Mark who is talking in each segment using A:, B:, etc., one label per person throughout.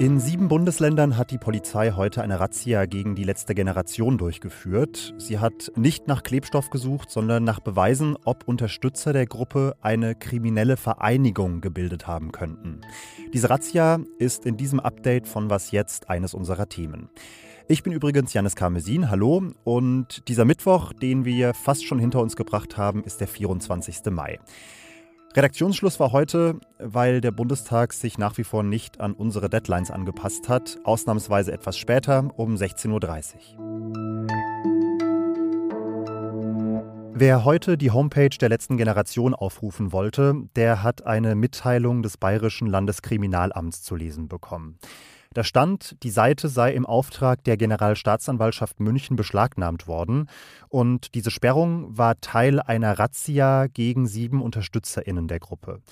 A: In sieben Bundesländern hat die Polizei heute eine Razzia gegen die letzte Generation durchgeführt. Sie hat nicht nach Klebstoff gesucht, sondern nach Beweisen, ob Unterstützer der Gruppe eine kriminelle Vereinigung gebildet haben könnten. Diese Razzia ist in diesem Update von Was jetzt eines unserer Themen. Ich bin übrigens Janis Karmesin, hallo. Und dieser Mittwoch, den wir fast schon hinter uns gebracht haben, ist der 24. Mai. Redaktionsschluss war heute, weil der Bundestag sich nach wie vor nicht an unsere Deadlines angepasst hat, ausnahmsweise etwas später um 16.30 Uhr. Wer heute die Homepage der letzten Generation aufrufen wollte, der hat eine Mitteilung des Bayerischen Landeskriminalamts zu lesen bekommen. Da stand, die Seite sei im Auftrag der Generalstaatsanwaltschaft München beschlagnahmt worden und diese Sperrung war Teil einer Razzia gegen sieben UnterstützerInnen der Gruppe.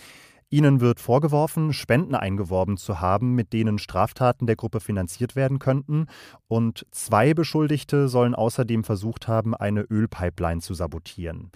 A: Ihnen wird vorgeworfen, Spenden eingeworben zu haben, mit denen Straftaten der Gruppe finanziert werden könnten. Und zwei Beschuldigte sollen außerdem versucht haben, eine Ölpipeline zu sabotieren.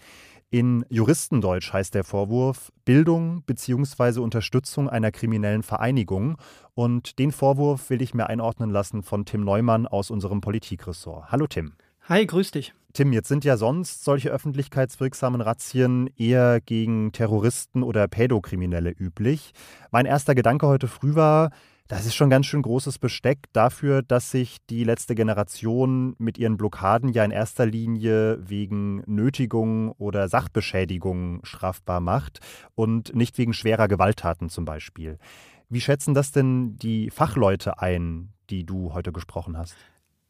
A: In Juristendeutsch heißt der Vorwurf Bildung bzw. Unterstützung einer kriminellen Vereinigung. Und den Vorwurf will ich mir einordnen lassen von Tim Neumann aus unserem Politikressort. Hallo Tim.
B: Hi, grüß dich.
A: Tim, jetzt sind ja sonst solche öffentlichkeitswirksamen Razzien eher gegen Terroristen oder Pädokriminelle üblich. Mein erster Gedanke heute früh war, das ist schon ganz schön großes Besteck dafür, dass sich die letzte Generation mit ihren Blockaden ja in erster Linie wegen Nötigung oder Sachbeschädigung strafbar macht und nicht wegen schwerer Gewalttaten zum Beispiel. Wie schätzen das denn die Fachleute ein, die du heute gesprochen hast?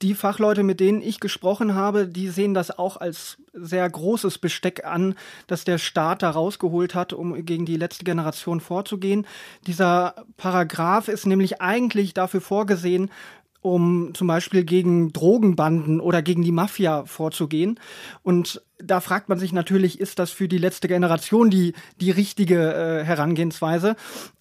B: Die Fachleute, mit denen ich gesprochen habe, die sehen das auch als sehr großes Besteck an, dass der Staat da rausgeholt hat, um gegen die letzte Generation vorzugehen. Dieser Paragraph ist nämlich eigentlich dafür vorgesehen, um zum Beispiel gegen Drogenbanden oder gegen die Mafia vorzugehen. Und da fragt man sich natürlich, ist das für die letzte Generation die, die richtige äh, Herangehensweise?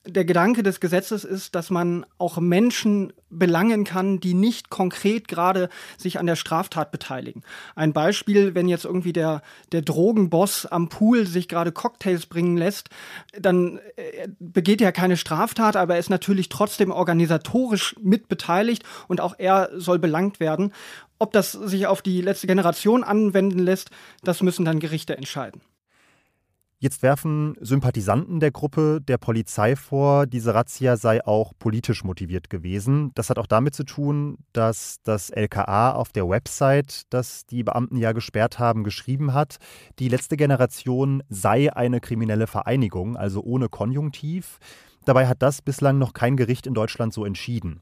B: Der Gedanke des Gesetzes ist, dass man auch Menschen belangen kann, die nicht konkret gerade sich an der Straftat beteiligen. Ein Beispiel, wenn jetzt irgendwie der, der Drogenboss am Pool sich gerade Cocktails bringen lässt, dann äh, begeht er keine Straftat, aber er ist natürlich trotzdem organisatorisch mitbeteiligt und auch er soll belangt werden. Ob das sich auf die letzte Generation anwenden lässt, das müssen dann Gerichte entscheiden.
A: Jetzt werfen Sympathisanten der Gruppe der Polizei vor, diese Razzia sei auch politisch motiviert gewesen. Das hat auch damit zu tun, dass das LKA auf der Website, das die Beamten ja gesperrt haben, geschrieben hat, die letzte Generation sei eine kriminelle Vereinigung, also ohne Konjunktiv. Dabei hat das bislang noch kein Gericht in Deutschland so entschieden.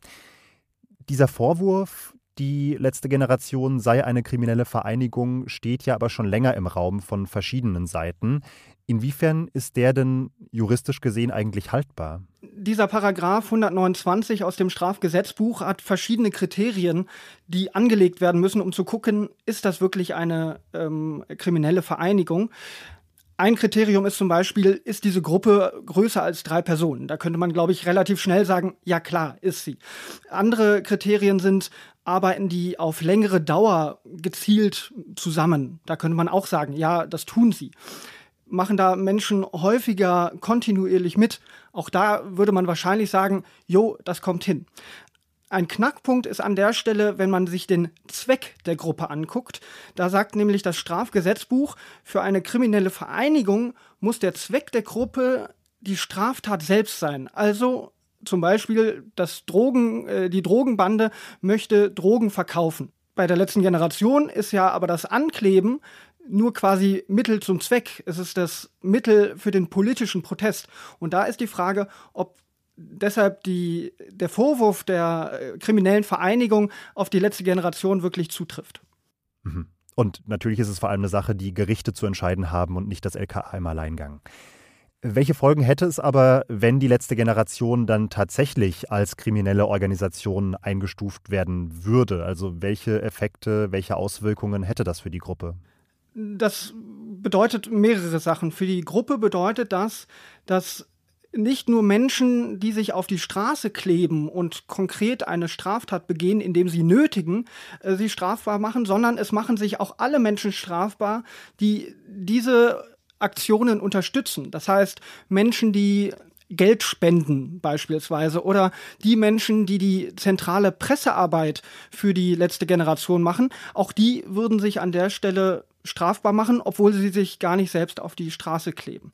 A: Dieser Vorwurf, die letzte Generation sei eine kriminelle Vereinigung, steht ja aber schon länger im Raum von verschiedenen Seiten. Inwiefern ist der denn juristisch gesehen eigentlich haltbar?
B: Dieser Paragraph 129 aus dem Strafgesetzbuch hat verschiedene Kriterien, die angelegt werden müssen, um zu gucken, ist das wirklich eine ähm, kriminelle Vereinigung. Ein Kriterium ist zum Beispiel, ist diese Gruppe größer als drei Personen? Da könnte man, glaube ich, relativ schnell sagen, ja klar, ist sie. Andere Kriterien sind, arbeiten die auf längere Dauer gezielt zusammen? Da könnte man auch sagen, ja, das tun sie. Machen da Menschen häufiger kontinuierlich mit? Auch da würde man wahrscheinlich sagen, jo, das kommt hin. Ein Knackpunkt ist an der Stelle, wenn man sich den Zweck der Gruppe anguckt. Da sagt nämlich das Strafgesetzbuch, für eine kriminelle Vereinigung muss der Zweck der Gruppe die Straftat selbst sein. Also zum Beispiel das Drogen, äh, die Drogenbande möchte Drogen verkaufen. Bei der letzten Generation ist ja aber das Ankleben nur quasi Mittel zum Zweck. Es ist das Mittel für den politischen Protest. Und da ist die Frage, ob deshalb die, der Vorwurf der äh, kriminellen Vereinigung auf die letzte Generation wirklich zutrifft.
A: Mhm. Und natürlich ist es vor allem eine Sache, die Gerichte zu entscheiden haben und nicht das LKA im Alleingang. Welche Folgen hätte es aber, wenn die letzte Generation dann tatsächlich als kriminelle Organisation eingestuft werden würde? Also welche Effekte, welche Auswirkungen hätte das für die Gruppe?
B: Das bedeutet mehrere Sachen. Für die Gruppe bedeutet das, dass nicht nur Menschen, die sich auf die Straße kleben und konkret eine Straftat begehen, indem sie nötigen, äh, sie strafbar machen, sondern es machen sich auch alle Menschen strafbar, die diese Aktionen unterstützen. Das heißt, Menschen, die Geld spenden beispielsweise oder die Menschen, die die zentrale Pressearbeit für die letzte Generation machen, auch die würden sich an der Stelle strafbar machen, obwohl sie sich gar nicht selbst auf die Straße kleben.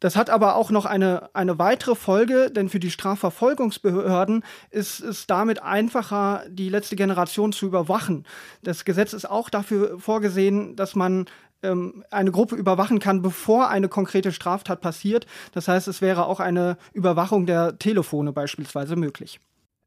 B: Das hat aber auch noch eine, eine weitere Folge, denn für die Strafverfolgungsbehörden ist es damit einfacher, die letzte Generation zu überwachen. Das Gesetz ist auch dafür vorgesehen, dass man ähm, eine Gruppe überwachen kann, bevor eine konkrete Straftat passiert. Das heißt, es wäre auch eine Überwachung der Telefone beispielsweise möglich.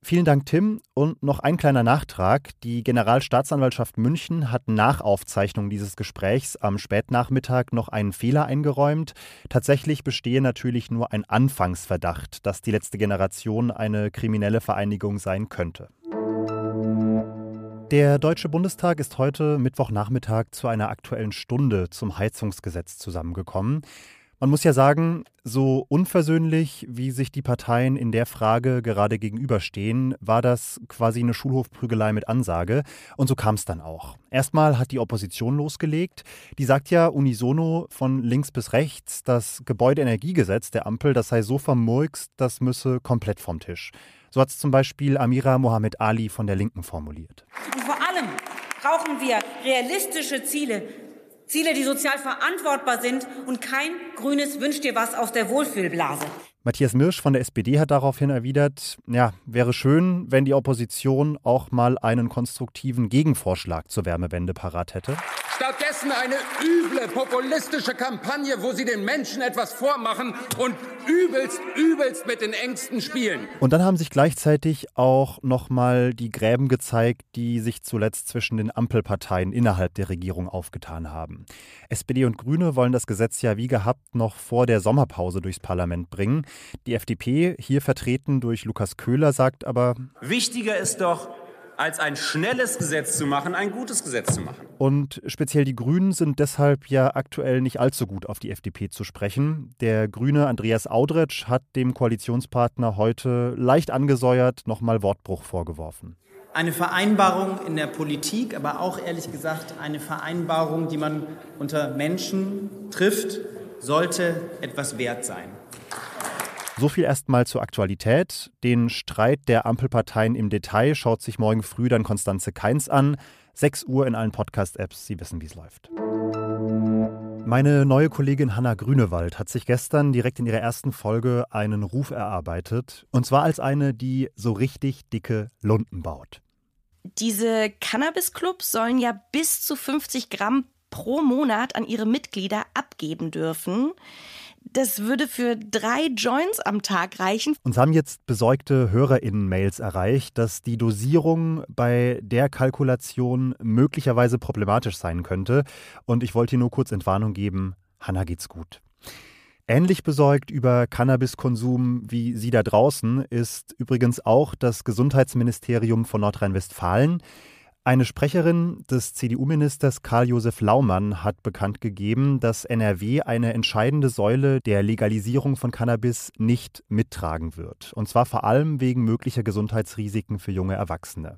A: Vielen Dank, Tim. Und noch ein kleiner Nachtrag. Die Generalstaatsanwaltschaft München hat nach Aufzeichnung dieses Gesprächs am Spätnachmittag noch einen Fehler eingeräumt. Tatsächlich bestehe natürlich nur ein Anfangsverdacht, dass die letzte Generation eine kriminelle Vereinigung sein könnte. Der Deutsche Bundestag ist heute Mittwochnachmittag zu einer aktuellen Stunde zum Heizungsgesetz zusammengekommen. Man muss ja sagen, so unversöhnlich, wie sich die Parteien in der Frage gerade gegenüberstehen, war das quasi eine Schulhofprügelei mit Ansage. Und so kam es dann auch. Erstmal hat die Opposition losgelegt. Die sagt ja unisono von links bis rechts, das Gebäudeenergiegesetz der Ampel, das sei so vermurkst, das müsse komplett vom Tisch. So hat es zum Beispiel Amira Mohamed Ali von der Linken formuliert.
C: Und vor allem brauchen wir realistische Ziele. Ziele, die sozial verantwortbar sind und kein grünes Wünsch dir was aus der Wohlfühlblase.
A: Matthias Mirsch von der SPD hat daraufhin erwidert, ja, wäre schön, wenn die Opposition auch mal einen konstruktiven Gegenvorschlag zur Wärmewende parat hätte.
D: Stattdessen eine üble populistische Kampagne, wo sie den Menschen etwas vormachen und übelst, übelst mit den Ängsten spielen.
A: Und dann haben sich gleichzeitig auch nochmal die Gräben gezeigt, die sich zuletzt zwischen den Ampelparteien innerhalb der Regierung aufgetan haben. SPD und Grüne wollen das Gesetz ja wie gehabt noch vor der Sommerpause durchs Parlament bringen. Die FDP, hier vertreten durch Lukas Köhler, sagt aber,
E: wichtiger ist doch, als ein schnelles Gesetz zu machen, ein gutes Gesetz zu machen.
A: Und speziell die Grünen sind deshalb ja aktuell nicht allzu gut auf die FDP zu sprechen. Der Grüne Andreas Audretsch hat dem Koalitionspartner heute leicht angesäuert nochmal Wortbruch vorgeworfen.
F: Eine Vereinbarung in der Politik, aber auch ehrlich gesagt eine Vereinbarung, die man unter Menschen trifft, sollte etwas wert sein.
A: So viel erstmal zur Aktualität. Den Streit der Ampelparteien im Detail schaut sich morgen früh dann Konstanze Keins an. 6 Uhr in allen Podcast-Apps. Sie wissen, wie es läuft. Meine neue Kollegin Hanna Grünewald hat sich gestern direkt in ihrer ersten Folge einen Ruf erarbeitet. Und zwar als eine, die so richtig dicke Lunden baut.
G: Diese Cannabis-Clubs sollen ja bis zu 50 Gramm pro Monat an ihre Mitglieder abgeben dürfen. Das würde für drei Joints am Tag reichen.
A: Uns haben jetzt besorgte HörerInnen-Mails erreicht, dass die Dosierung bei der Kalkulation möglicherweise problematisch sein könnte. Und ich wollte hier nur kurz Entwarnung geben: Hanna geht's gut. Ähnlich besorgt über Cannabiskonsum wie Sie da draußen ist übrigens auch das Gesundheitsministerium von Nordrhein-Westfalen. Eine Sprecherin des CDU-Ministers Karl-Josef Laumann hat bekannt gegeben, dass NRW eine entscheidende Säule der Legalisierung von Cannabis nicht mittragen wird. Und zwar vor allem wegen möglicher Gesundheitsrisiken für junge Erwachsene.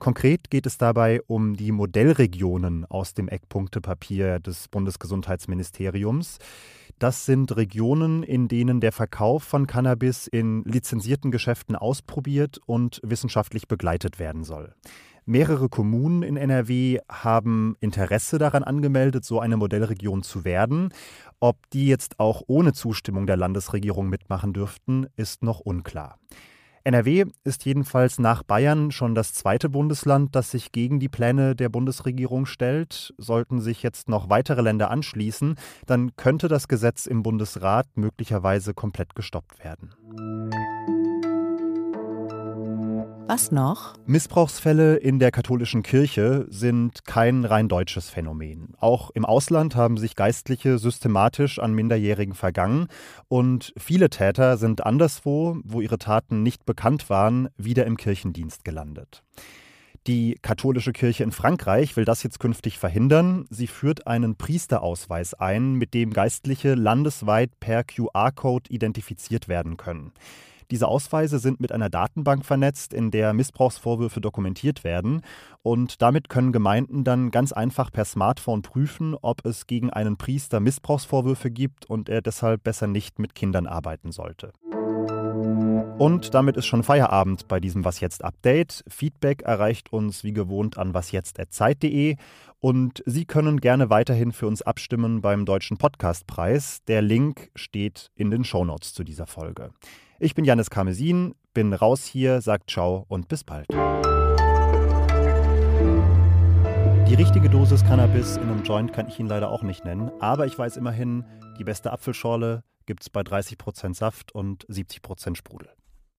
A: Konkret geht es dabei um die Modellregionen aus dem Eckpunktepapier des Bundesgesundheitsministeriums. Das sind Regionen, in denen der Verkauf von Cannabis in lizenzierten Geschäften ausprobiert und wissenschaftlich begleitet werden soll. Mehrere Kommunen in NRW haben Interesse daran angemeldet, so eine Modellregion zu werden. Ob die jetzt auch ohne Zustimmung der Landesregierung mitmachen dürften, ist noch unklar. NRW ist jedenfalls nach Bayern schon das zweite Bundesland, das sich gegen die Pläne der Bundesregierung stellt. Sollten sich jetzt noch weitere Länder anschließen, dann könnte das Gesetz im Bundesrat möglicherweise komplett gestoppt werden.
H: Was noch?
A: Missbrauchsfälle in der katholischen Kirche sind kein rein deutsches Phänomen. Auch im Ausland haben sich Geistliche systematisch an Minderjährigen vergangen und viele Täter sind anderswo, wo ihre Taten nicht bekannt waren, wieder im Kirchendienst gelandet. Die katholische Kirche in Frankreich will das jetzt künftig verhindern. Sie führt einen Priesterausweis ein, mit dem Geistliche landesweit per QR-Code identifiziert werden können. Diese Ausweise sind mit einer Datenbank vernetzt, in der Missbrauchsvorwürfe dokumentiert werden. Und damit können Gemeinden dann ganz einfach per Smartphone prüfen, ob es gegen einen Priester Missbrauchsvorwürfe gibt und er deshalb besser nicht mit Kindern arbeiten sollte. Und damit ist schon Feierabend bei diesem Was jetzt Update. Feedback erreicht uns wie gewohnt an wasjetzt.zeit.de und Sie können gerne weiterhin für uns abstimmen beim Deutschen Podcastpreis. Der Link steht in den Shownotes zu dieser Folge. Ich bin Janis Karmesin, bin raus hier, sagt Ciao und bis bald. Die richtige Dosis Cannabis in einem Joint kann ich Ihnen leider auch nicht nennen, aber ich weiß immerhin, die beste Apfelschorle gibt es bei 30% Saft und 70% Sprudel.